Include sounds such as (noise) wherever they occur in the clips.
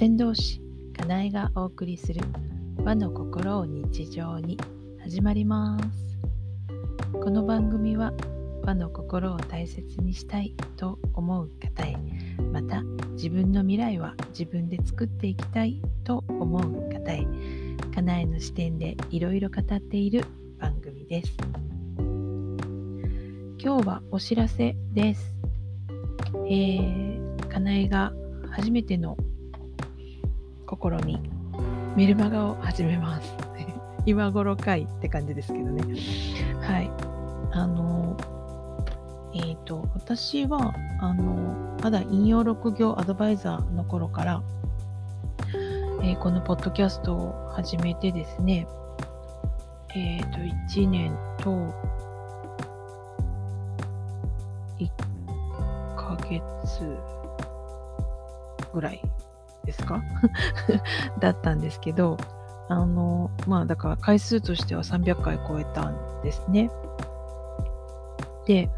先導師かなえがお送りする和の心を日常に始まります。この番組は和の心を大切にしたいと思う方へまた自分の未来は自分で作っていきたいと思う方へかなえの視点でいろいろ語っている番組です。今日はお知らせです。えー、かなえが初めての試み、メルマガを始めます。(laughs) 今頃かいって感じですけどね。はい。あの、えっ、ー、と、私は、あの、まだ引用6行アドバイザーの頃から、えー、このポッドキャストを始めてですね、えっ、ー、と、1年と、1ヶ月ぐらいですか？(laughs) だったんですけど、あの、まあだから回数としては300回超えたんですね。で、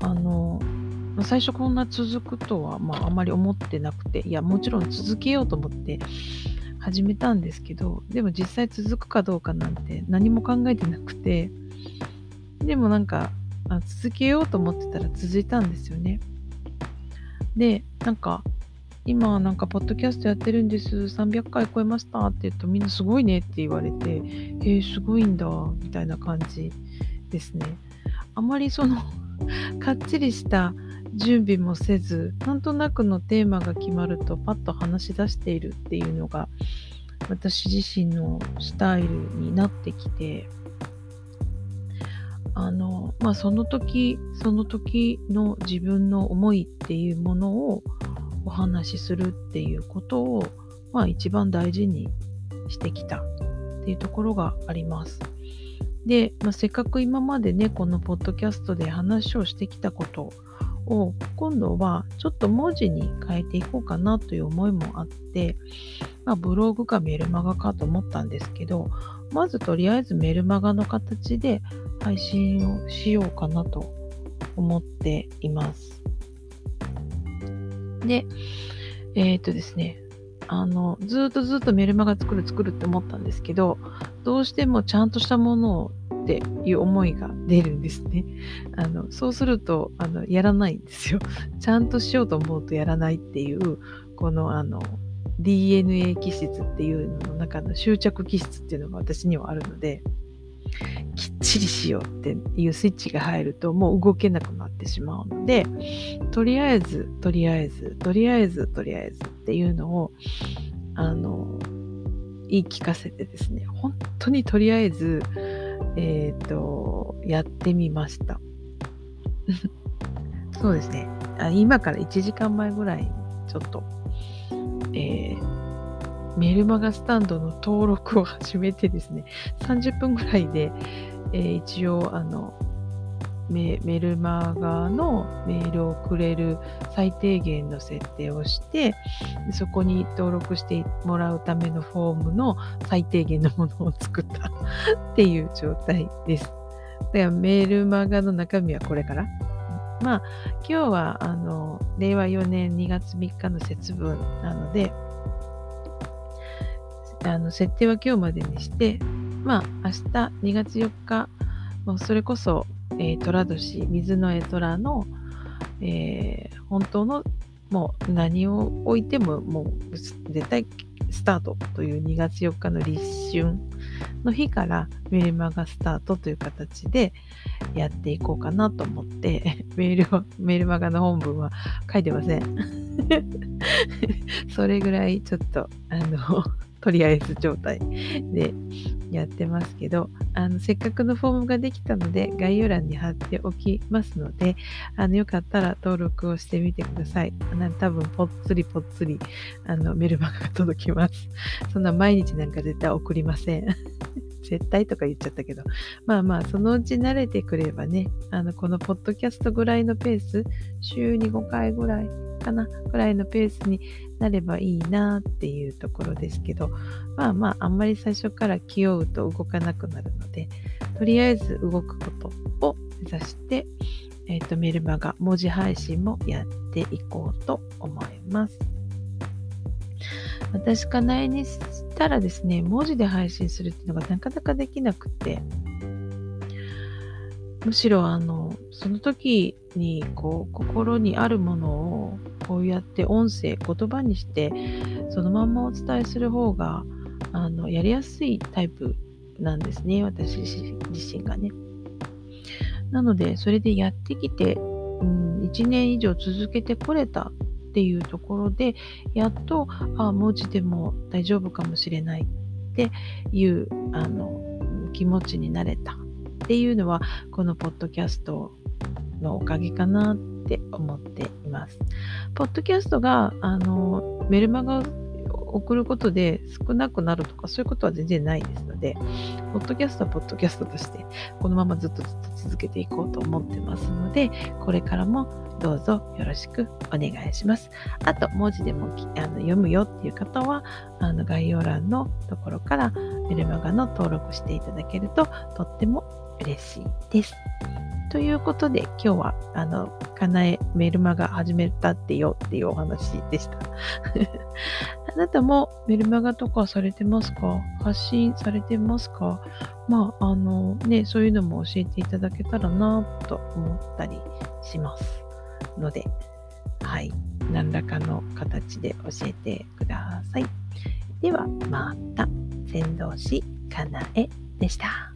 あの、最初こんな続くとは、まああまり思ってなくて、いや、もちろん続けようと思って始めたんですけど、でも実際続くかどうかなんて何も考えてなくて、でもなんか、あ続けようと思ってたら続いたんですよね。で、なんか、今なんかポッドキャストやってるんです。300回超えましたって言うとみんなすごいねって言われて、えー、すごいんだみたいな感じですね。あまりその (laughs) かっちりした準備もせず、なんとなくのテーマが決まるとパッと話し出しているっていうのが私自身のスタイルになってきて、あの、まあその時、その時の自分の思いっていうものをお話しするっていうことを、まあ、一番大事にしてきたっていうところがあります。で、まあ、せっかく今までねこのポッドキャストで話をしてきたことを今度はちょっと文字に変えていこうかなという思いもあって、まあ、ブログかメルマガかと思ったんですけどまずとりあえずメルマガの形で配信をしようかなと思っています。で、えー、っとですね、あの、ずっとずっとメルマガ作る作るって思ったんですけど、どうしてもちゃんとしたものをっていう思いが出るんですね。あの、そうすると、あの、やらないんですよ。ちゃんとしようと思うとやらないっていう、この、あの、DNA 気質っていうのの中の執着気質っていうのが私にはあるので、きっちりしようっていうスイッチが入るともう動けなくなってしまうのでとりあえずとりあえずとりあえずとりあえずっていうのをあの言い聞かせてですね本当にとりあえずえっ、ー、とやってみました。(laughs) そうですね。今から1時間前ぐらいちょっとえーメルマガスタンドの登録を始めてですね、30分ぐらいで、えー、一応、あのメ、メルマガのメールをくれる最低限の設定をして、そこに登録してもらうためのフォームの最低限のものを作ったっていう状態です。だからメールマガの中身はこれから。まあ、今日は、あの、令和4年2月3日の節分なので、あの設定は今日までにして、まあ、明日2月4日、もうそれこそ、えー、寅年、水の絵虎の、えー、本当のもう何を置いてももう絶対スタートという2月4日の立春の日からメルマガスタートという形でやっていこうかなと思って (laughs) メールはメールマガの本文は書いてません。(laughs) それぐらいちょっとあのとりあえず状態でやってますけど、あの、せっかくのフォームができたので、概要欄に貼っておきますので、あの、よかったら登録をしてみてください。あの多分、ぽっつりぽっつり、あの、メルマガが届きます。そんな毎日なんか絶対送りません。(laughs) 絶対とか言っちゃったけど、まあまあ、そのうち慣れてくればね、あの、このポッドキャストぐらいのペース、週に5回ぐらいかな、ぐらいのペースになればいいなっていうところですけど、まあまあ、あんまり最初から気負うと動かなくなるので、とりあえず動くことを目指して、えっ、ー、と、メルマガ、文字配信もやっていこうと思います。私かなえにしたらですね、文字で配信するっていうのがなかなかできなくて、むしろあの、その時にこう心にあるものをこうやって音声、言葉にしてそのまんまお伝えする方があのやりやすいタイプなんですね、私自身がね。なので、それでやってきて、うん、1年以上続けてこれたっていうところで、やっと、あ、文字でも大丈夫かもしれないっていうあの気持ちになれたっていうのは、このポッドキャストのおかげかなって思ってます。ポッドキャストが、あの、メルマガを送ることで少なくなるとかそういうことは全然ないですので、ポッドキャストはポッドキャストとしてこのままずっとずっと続けていこうと思ってますので、これからもどうぞよろしくお願いします。あと、文字でもあの読むよっていう方は、あの概要欄のところからメルマガの登録していただけるととっても嬉しいです。ということで、今日は、あの、かなえメルマガ始めたってよっていうお話でした。(laughs) あなたもメルマガとかされてますか？発信されてますか？まあ、あのね、そういうのも教えていただけたらなと思ったりしますので、はい。何らかの形で教えてください。では、また、先導師かなえでした。